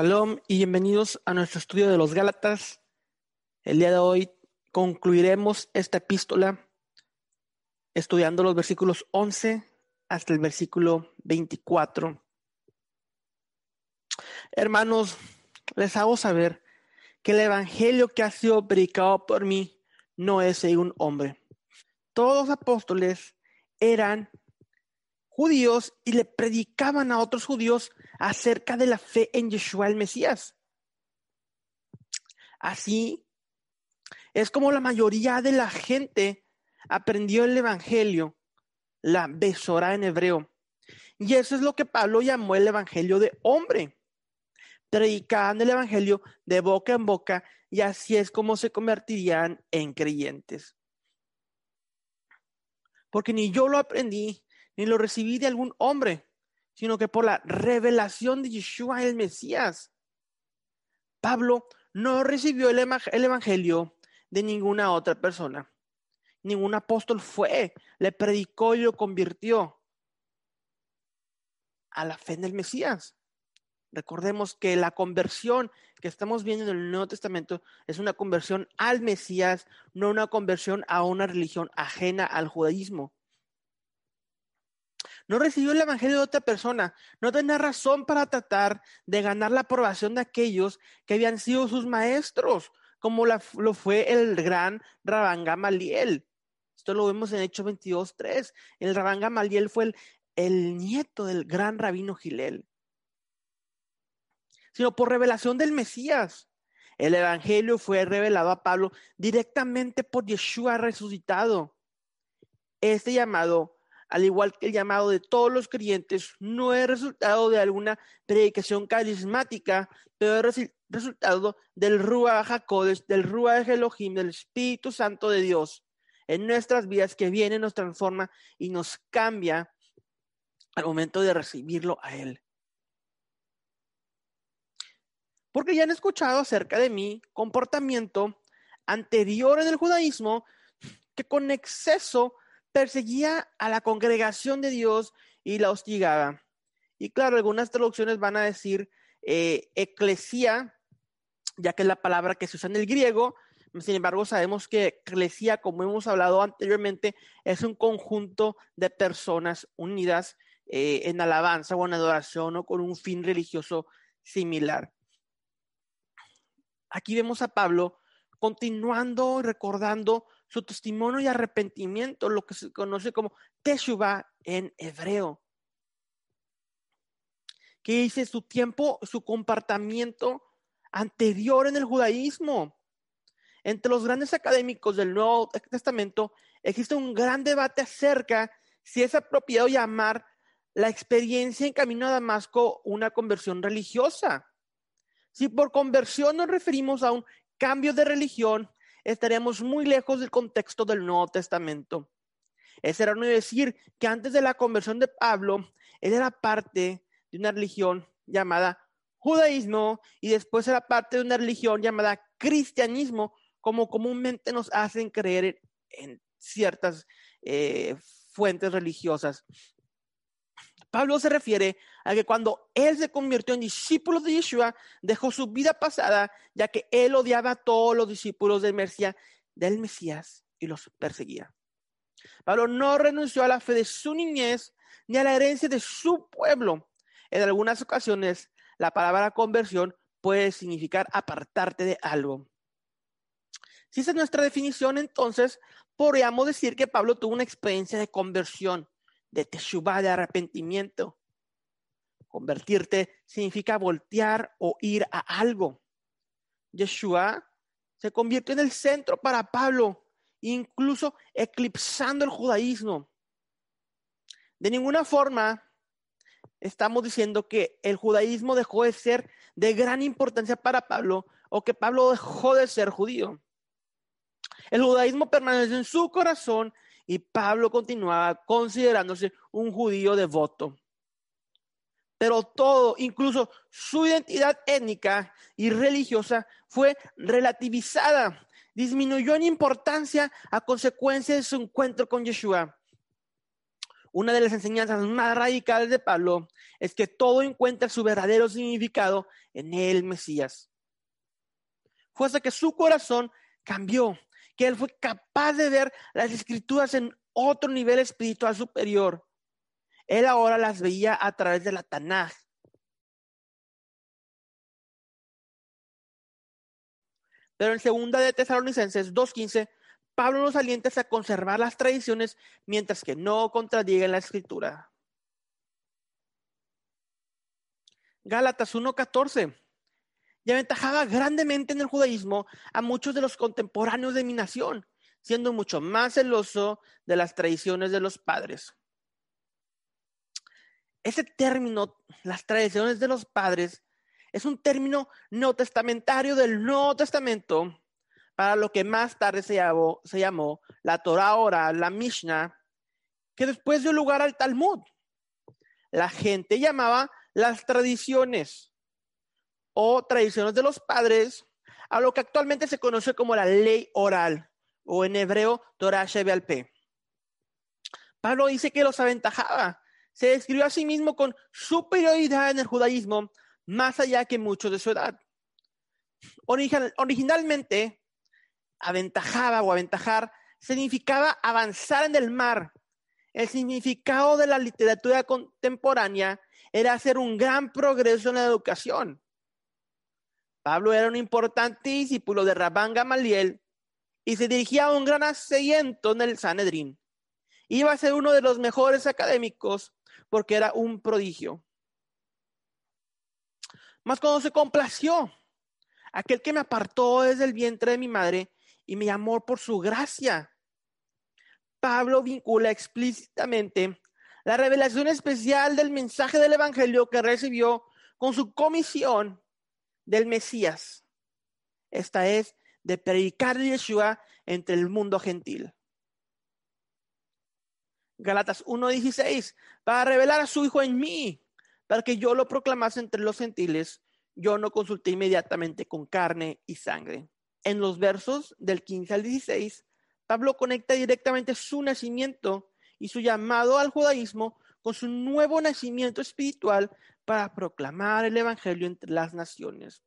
Shalom y bienvenidos a nuestro estudio de los Gálatas. El día de hoy concluiremos esta epístola estudiando los versículos 11 hasta el versículo 24. Hermanos, les hago saber que el evangelio que ha sido predicado por mí no es de un hombre. Todos los apóstoles eran judíos y le predicaban a otros judíos acerca de la fe en Yeshua el Mesías. Así es como la mayoría de la gente aprendió el Evangelio, la besora en hebreo. Y eso es lo que Pablo llamó el Evangelio de hombre. Predicaban el Evangelio de boca en boca y así es como se convertirían en creyentes. Porque ni yo lo aprendí, ni lo recibí de algún hombre, sino que por la revelación de Yeshua el Mesías. Pablo no recibió el, Evangelio de ninguna otra persona. Ningún apóstol fue, le predicó y lo convirtió a la fe en el Mesías. Recordemos que la conversión que estamos viendo en el Nuevo Testamento es una conversión al Mesías, no una conversión a una religión ajena al judaísmo no recibió el evangelio de otra persona, no tenía razón para tratar de ganar la aprobación de aquellos que habían sido sus maestros, como lo fue el gran Rabán Gamaliel. Esto lo vemos en Hechos 22.3. El Rabán Gamaliel fue el, el nieto del gran rabino Gilel. Sino por revelación del Mesías. El Evangelio fue revelado a Pablo directamente por Yeshua resucitado. Este llamado al igual que el llamado de todos los creyentes, no es resultado de alguna predicación carismática, pero es resultado del Ruach HaKodesh, del Ruach Elohim, del Espíritu Santo de Dios en nuestras vidas que viene, nos transforma y nos cambia al momento de recibirlo a Él. Porque ya han escuchado acerca de mi comportamiento anterior en el judaísmo que con exceso perseguía a la congregación de Dios y la hostigaba. Y claro, algunas traducciones van a decir eh, eclesía, ya que es la palabra que se usa en el griego. Sin embargo, sabemos que eclesía, como hemos hablado anteriormente, es un conjunto de personas unidas eh, en alabanza o en adoración o con un fin religioso similar. Aquí vemos a Pablo continuando recordando su testimonio y arrepentimiento, lo que se conoce como Teshuvah en hebreo. Que dice su tiempo, su comportamiento anterior en el judaísmo. Entre los grandes académicos del Nuevo Testamento existe un gran debate acerca si es apropiado llamar la experiencia en camino a Damasco una conversión religiosa. Si por conversión nos referimos a un cambio de religión, estaríamos muy lejos del contexto del Nuevo Testamento. Es erróneo decir que antes de la conversión de Pablo, él era parte de una religión llamada judaísmo y después era parte de una religión llamada cristianismo, como comúnmente nos hacen creer en ciertas eh, fuentes religiosas. Pablo se refiere a que cuando él se convirtió en discípulo de Yeshua, dejó su vida pasada, ya que él odiaba a todos los discípulos del Mesías, del Mesías y los perseguía. Pablo no renunció a la fe de su niñez ni a la herencia de su pueblo. En algunas ocasiones, la palabra conversión puede significar apartarte de algo. Si esa es nuestra definición, entonces podríamos decir que Pablo tuvo una experiencia de conversión de teshuvah, de arrepentimiento. Convertirte significa voltear o ir a algo. Yeshua se convirtió en el centro para Pablo, incluso eclipsando el judaísmo. De ninguna forma estamos diciendo que el judaísmo dejó de ser de gran importancia para Pablo o que Pablo dejó de ser judío. El judaísmo permaneció en su corazón y Pablo continuaba considerándose un judío devoto. Pero todo, incluso su identidad étnica y religiosa, fue relativizada, disminuyó en importancia a consecuencia de su encuentro con Yeshua. Una de las enseñanzas más radicales de Pablo es que todo encuentra su verdadero significado en el Mesías. Fue hasta que su corazón cambió, que él fue capaz de ver las escrituras en otro nivel espiritual superior. Él ahora las veía a través de la Tanaj. Pero en segunda de Tesalonicenses 2.15 Pablo nos alienta a conservar las tradiciones mientras que no contradigan la escritura. Gálatas 1.14. Y aventajaba grandemente en el judaísmo a muchos de los contemporáneos de mi nación, siendo mucho más celoso de las tradiciones de los padres. Ese término, las tradiciones de los padres, es un término neotestamentario del Nuevo Testamento para lo que más tarde se llamó, se llamó la Torah oral, la Mishnah, que después dio lugar al Talmud. La gente llamaba las tradiciones o tradiciones de los padres a lo que actualmente se conoce como la ley oral o en hebreo Torah Shebealpe. Pablo dice que los aventajaba. Se describió a sí mismo con superioridad en el judaísmo, más allá que muchos de su edad. originalmente, aventajaba o aventajar significaba avanzar en el mar. El significado de la literatura contemporánea era hacer un gran progreso en la educación. Pablo era un importante discípulo de Rabán Gamaliel y se dirigía a un gran asiento en el Sanedrín. Iba a ser uno de los mejores académicos porque era un prodigio. Mas cuando se complació, aquel que me apartó desde el vientre de mi madre y me llamó por su gracia. Pablo vincula explícitamente la revelación especial del mensaje del Evangelio que recibió con su comisión del Mesías. Esta es de predicar Yeshua entre el mundo gentil. Galatas 1:16, para revelar a su Hijo en mí, para que yo lo proclamase entre los gentiles, yo no consulté inmediatamente con carne y sangre en los versos del 15 al 16, Pablo conecta directamente su nacimiento y su llamado al judaísmo con su nuevo nacimiento espiritual para proclamar el Evangelio entre las naciones.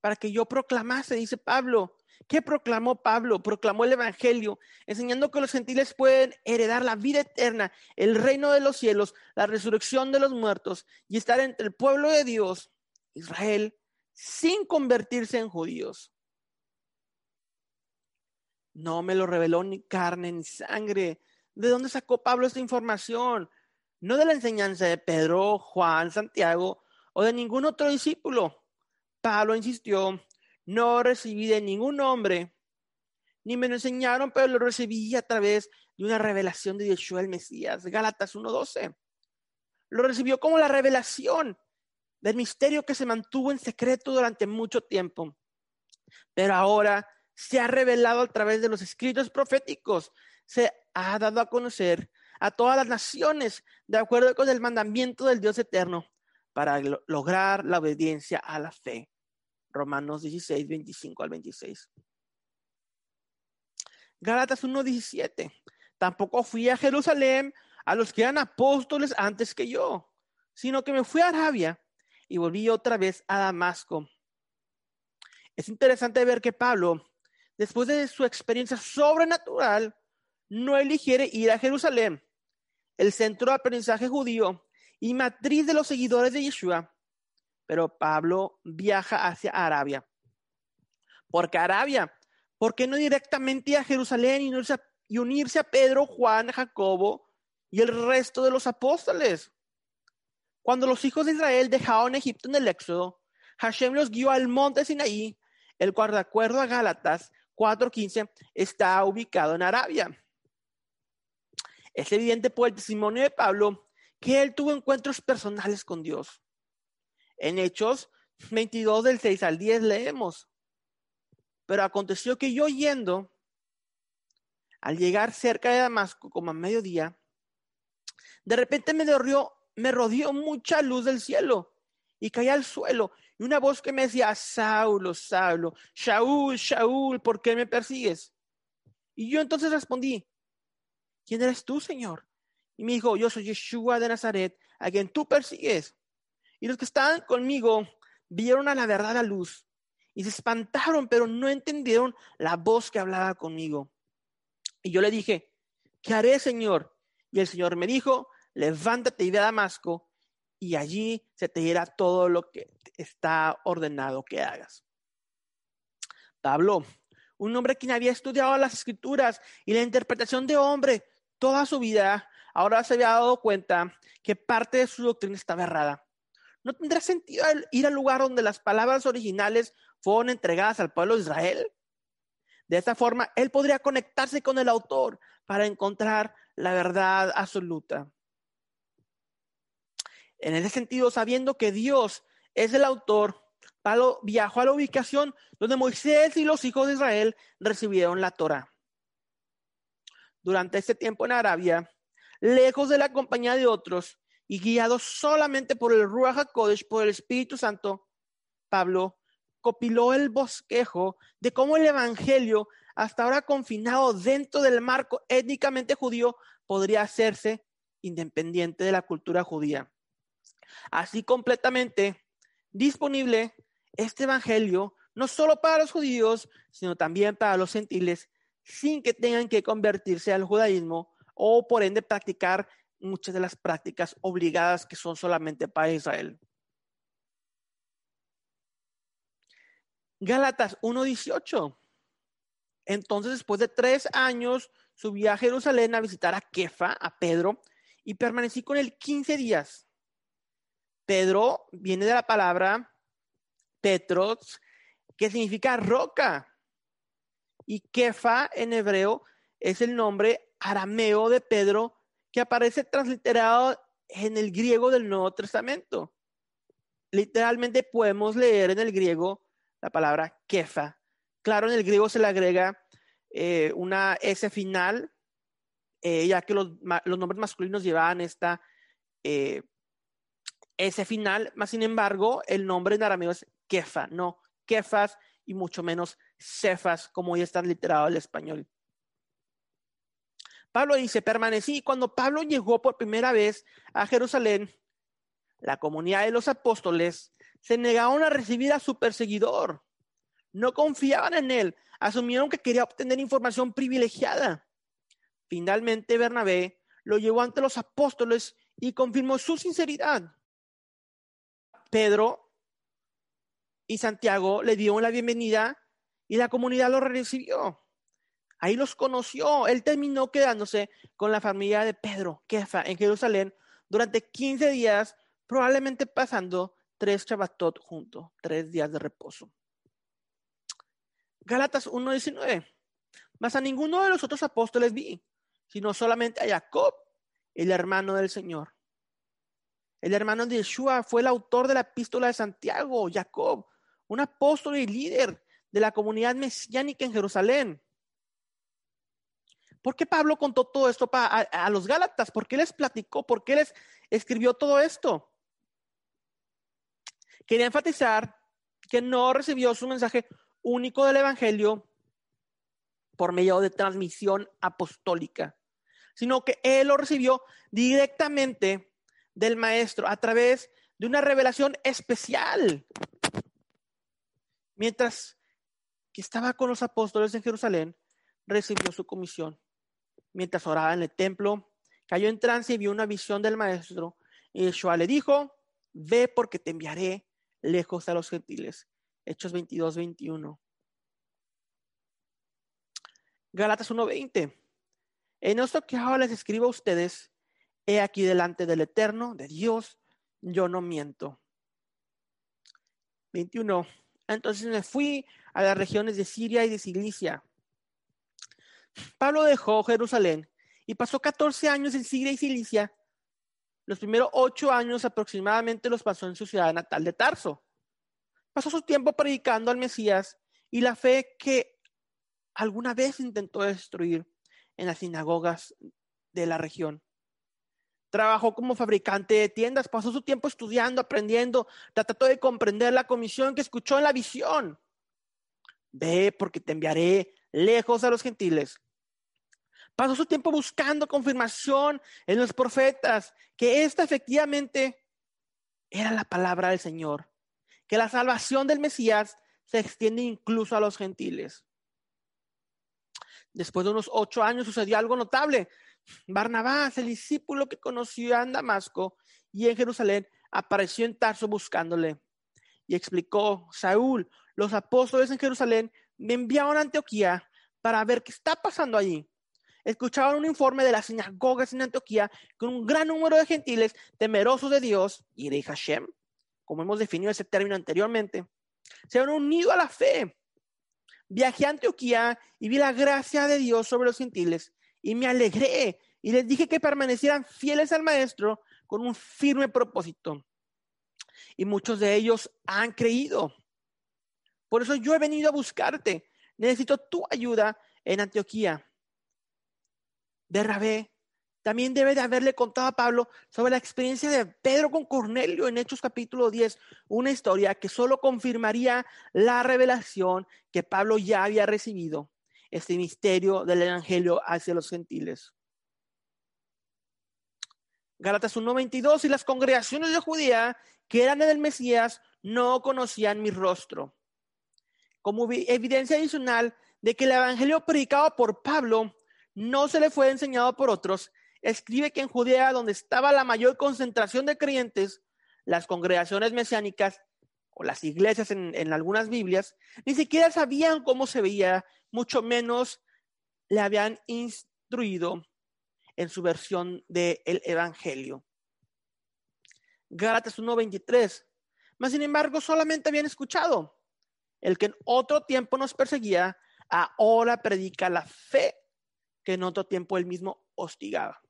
Para que yo proclamase, dice Pablo. ¿Qué proclamó Pablo? Proclamó el Evangelio, enseñando que los gentiles pueden heredar la vida eterna, el reino de los cielos, la resurrección de los muertos y estar entre el pueblo de Dios, Israel, sin convertirse en judíos. No me lo reveló ni carne ni sangre. ¿De dónde sacó Pablo esta información? No de la enseñanza de Pedro, Juan, Santiago o de ningún otro discípulo. Pablo insistió, no recibí de ningún hombre, ni me lo enseñaron, pero lo recibí a través de una revelación de Yeshua el Mesías, Gálatas 1.12. Lo recibió como la revelación del misterio que se mantuvo en secreto durante mucho tiempo. Pero ahora se ha revelado a través de los escritos proféticos, se ha dado a conocer a todas las naciones de acuerdo con el mandamiento del Dios eterno para lograr la obediencia a la fe. Romanos 16, 25 al 26. Gálatas 1, 17. Tampoco fui a Jerusalén a los que eran apóstoles antes que yo, sino que me fui a Arabia y volví otra vez a Damasco. Es interesante ver que Pablo, después de su experiencia sobrenatural, no eligiere ir a Jerusalén, el centro de aprendizaje judío y matriz de los seguidores de Yeshua, pero Pablo viaja hacia Arabia. ¿Por qué Arabia? ¿Por qué no directamente a Jerusalén y unirse a, y unirse a Pedro, Juan, Jacobo y el resto de los apóstoles? Cuando los hijos de Israel dejaron Egipto en el Éxodo, Hashem los guió al monte Sinaí, el cual, de acuerdo a Gálatas 4:15, está ubicado en Arabia. Es evidente por el testimonio de Pablo que él tuvo encuentros personales con Dios. En Hechos 22 del 6 al 10 leemos, pero aconteció que yo yendo, al llegar cerca de Damasco como a mediodía, de repente me derrió me rodeó mucha luz del cielo y caí al suelo. Y una voz que me decía, Saulo, Saulo, Shaul, Shaul, ¿por qué me persigues? Y yo entonces respondí, ¿quién eres tú, Señor? y me dijo, yo soy Yeshua de Nazaret, a quien tú persigues. Y los que estaban conmigo vieron a la verdad la luz y se espantaron, pero no entendieron la voz que hablaba conmigo. Y yo le dije, ¿qué haré, Señor? Y el Señor me dijo, levántate y ve a Damasco, y allí se te dirá todo lo que está ordenado que hagas. Pablo, un hombre quien había estudiado las escrituras y la interpretación de hombre toda su vida, ahora se había dado cuenta que parte de su doctrina estaba errada. ¿No tendrá sentido ir al lugar donde las palabras originales fueron entregadas al pueblo de Israel? De esta forma, él podría conectarse con el autor para encontrar la verdad absoluta. En ese sentido, sabiendo que Dios es el autor, Pablo viajó a la ubicación donde Moisés y los hijos de Israel recibieron la Torah. Durante este tiempo en Arabia, lejos de la compañía de otros y guiado solamente por el Ruach HaKodesh, por el Espíritu Santo, Pablo copiló el bosquejo de cómo el Evangelio, hasta ahora confinado dentro del marco étnicamente judío, podría hacerse independiente de la cultura judía. Así completamente disponible este Evangelio, no solo para los judíos, sino también para los gentiles, sin que tengan que convertirse al judaísmo o por ende practicar muchas de las prácticas obligadas que son solamente para Israel. Gálatas 1.18. Entonces, después de tres años, subí a Jerusalén a visitar a Kefa, a Pedro, y permanecí con él 15 días. Pedro viene de la palabra Petros, que significa roca. Y Kefa en hebreo es el nombre arameo de Pedro que aparece transliterado en el griego del Nuevo Testamento. Literalmente podemos leer en el griego la palabra kefa. Claro, en el griego se le agrega eh, una S final, eh, ya que los, nombres masculinos llevaban esta eh, S final, más sin embargo, el nombre en arameo es kefa, no kefas y mucho menos cefas, como ya está literado el español. Pablo dice, permanecí. Cuando Pablo llegó por primera vez a Jerusalén, la comunidad de los apóstoles se negaron a recibir a su perseguidor. No confiaban en él, asumieron que quería obtener información privilegiada. Finalmente Bernabé lo llevó ante los apóstoles y confirmó su sinceridad. Pedro y Santiago le dieron la bienvenida y la comunidad lo recibió. Ahí los conoció. Él terminó quedándose con la familia de Pedro, Kefa, en Jerusalén durante 15 días, probablemente pasando tres Shabbatot juntos, tres días de reposo. Gálatas 1.19. Mas a ninguno de los otros apóstoles vi, sino solamente a Jacob, el hermano del Señor. El hermano de Yeshua fue el autor de la epístola de Santiago, Jacob, un apóstol y líder de la comunidad mesiánica en Jerusalén. ¿Por qué Pablo contó todo esto a, los Gálatas? ¿Por qué les platicó? ¿Por qué les escribió todo esto? Quería enfatizar que no recibió su mensaje único del Evangelio por medio de transmisión apostólica, sino que él lo recibió directamente del Maestro a través de una revelación especial. Mientras que estaba con los apóstoles en Jerusalén, recibió su comisión. Mientras oraba en el templo, cayó en trance y vio una visión del maestro. Y Yeshua le dijo, ve porque te enviaré lejos a los gentiles. Hechos 22, 21. Galatas 1.20. En esto que ahora les escribo a ustedes, he aquí delante del Eterno, de Dios, yo no miento. 21. Entonces me fui a las regiones de Siria y de Cilicia. Pablo dejó Jerusalén y pasó 14 años en Siria y Cilicia. Los primeros ocho años aproximadamente los pasó en su ciudad natal de Tarso. Pasó su tiempo predicando al Mesías y la fe que alguna vez intentó destruir en las sinagogas de la región. Trabajó como fabricante de tiendas, pasó su tiempo estudiando, aprendiendo, trató de comprender la comisión que escuchó en la visión. Ve porque te enviaré lejos a los gentiles. Pasó su tiempo buscando confirmación en los profetas que esta efectivamente era la palabra del Señor, que la salvación del Mesías se extiende incluso a los gentiles. Después de unos ocho años sucedió algo notable. Barnabás, el discípulo que conoció en Damasco y en Jerusalén, apareció en Tarso buscándole y explicó, Saúl, los apóstoles en Jerusalén me enviaron a Antioquía para ver qué está pasando allí. Escucharon un informe de las sinagogas en Antioquía con un gran número de gentiles temerosos de Dios y de Hashem, como hemos definido ese término anteriormente, se han unido a la fe. Viajé a Antioquía y vi la gracia de Dios sobre los gentiles y me alegré y les dije que permanecieran fieles al Maestro con un firme propósito. Y muchos de ellos han creído. Por eso yo he venido a buscarte. Necesito tu ayuda en Antioquía. Rabé también debe de haberle contado a Pablo sobre la experiencia de Pedro con Cornelio en Hechos capítulo 10, una historia que solo confirmaría la revelación que Pablo ya había recibido, este misterio del Evangelio hacia los gentiles. Gálatas 1.22 y las congregaciones de Judía que eran del Mesías no conocían mi rostro. Como evidencia adicional de que el Evangelio predicado por Pablo no se le fue enseñado por otros, escribe que en Judea, donde estaba la mayor concentración de creyentes, las congregaciones mesiánicas o las iglesias en algunas Biblias, ni siquiera sabían cómo se veía, mucho menos le habían instruido en su versión del Evangelio. Gálatas 1:23. Mas sin embargo, solamente habían escuchado. El que en otro tiempo nos perseguía, ahora predica la fe que en otro tiempo él mismo hostigaba.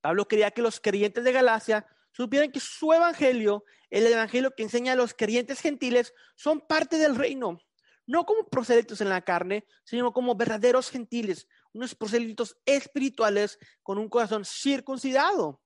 Pablo quería que los creyentes de Galacia supieran que su evangelio, el evangelio que enseña a los creyentes gentiles, son parte del reino, no como proselitos en la carne, sino como verdaderos gentiles, unos proselitos espirituales con un corazón circuncidado.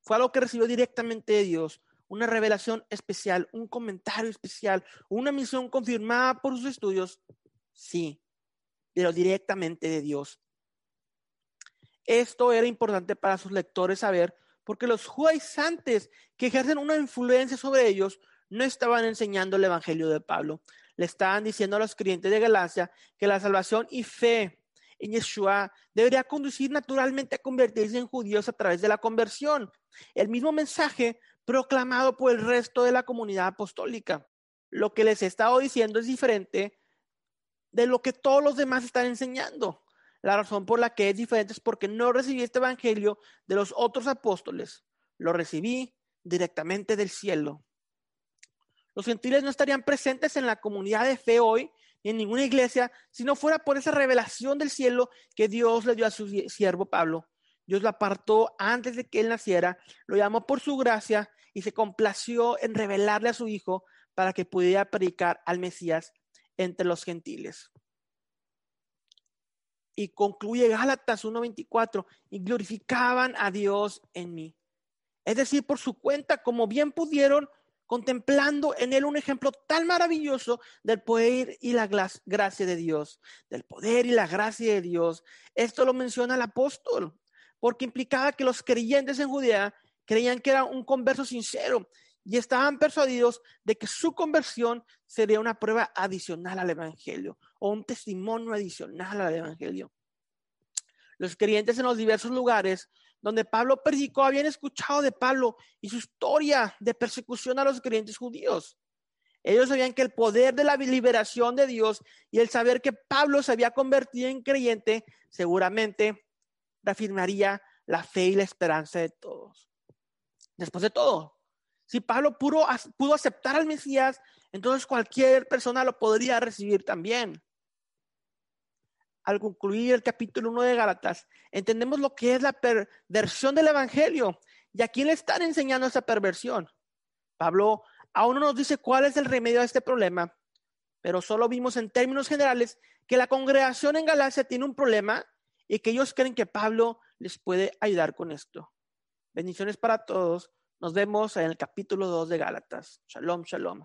Fue algo que recibió directamente de Dios, una revelación especial, un comentario especial, una misión confirmada por sus estudios, sí, pero directamente de Dios. Esto era importante para sus lectores saber, porque los judaizantes que ejercen una influencia sobre ellos no estaban enseñando el Evangelio de Pablo. Le estaban diciendo a los creyentes de Galacia que la salvación y fe en Yeshua debería conducir naturalmente a convertirse en judíos a través de la conversión. El mismo mensaje proclamado por el resto de la comunidad apostólica. Lo que les he estado diciendo es diferente de lo que todos los demás están enseñando. La razón por la que es diferente es porque no recibí este evangelio de los otros apóstoles. Lo recibí directamente del cielo. Los gentiles no estarían presentes en la comunidad de fe hoy en ninguna iglesia si no fuera por esa revelación del cielo que Dios le dio a su siervo Pablo. Dios lo apartó antes de que él naciera, lo llamó por su gracia y se complació en revelarle a su hijo para que pudiera predicar al Mesías entre los gentiles. Y concluye Gálatas 1:24, y glorificaban a Dios en mí. Es decir, por su cuenta, como bien pudieron, contemplando en él un ejemplo tan maravilloso del poder y la gracia de Dios, del poder y la gracia de Dios. Esto lo menciona el apóstol, porque implicaba que los creyentes en Judea creían que era un converso sincero y estaban persuadidos de que su conversión sería una prueba adicional al Evangelio o un testimonio adicional al Evangelio. Los creyentes en los diversos lugares donde Pablo predicó, habían escuchado de Pablo y su historia de persecución a los creyentes judíos. Ellos sabían que el poder de la liberación de Dios y el saber que Pablo se había convertido en creyente seguramente reafirmaría la fe y la esperanza de todos. Después de todo, si Pablo pudo, pudo aceptar al Mesías, entonces cualquier persona lo podría recibir también al concluir el capítulo 1 de Gálatas, entendemos lo que es la perversión del Evangelio y a quién le están enseñando esa perversión. Pablo aún no nos dice cuál es el remedio a este problema, pero solo vimos en términos generales que la congregación en Galacia tiene un problema y que ellos creen que Pablo les puede ayudar con esto. Bendiciones para todos. Nos vemos en el capítulo 2 de Gálatas. Shalom, shalom.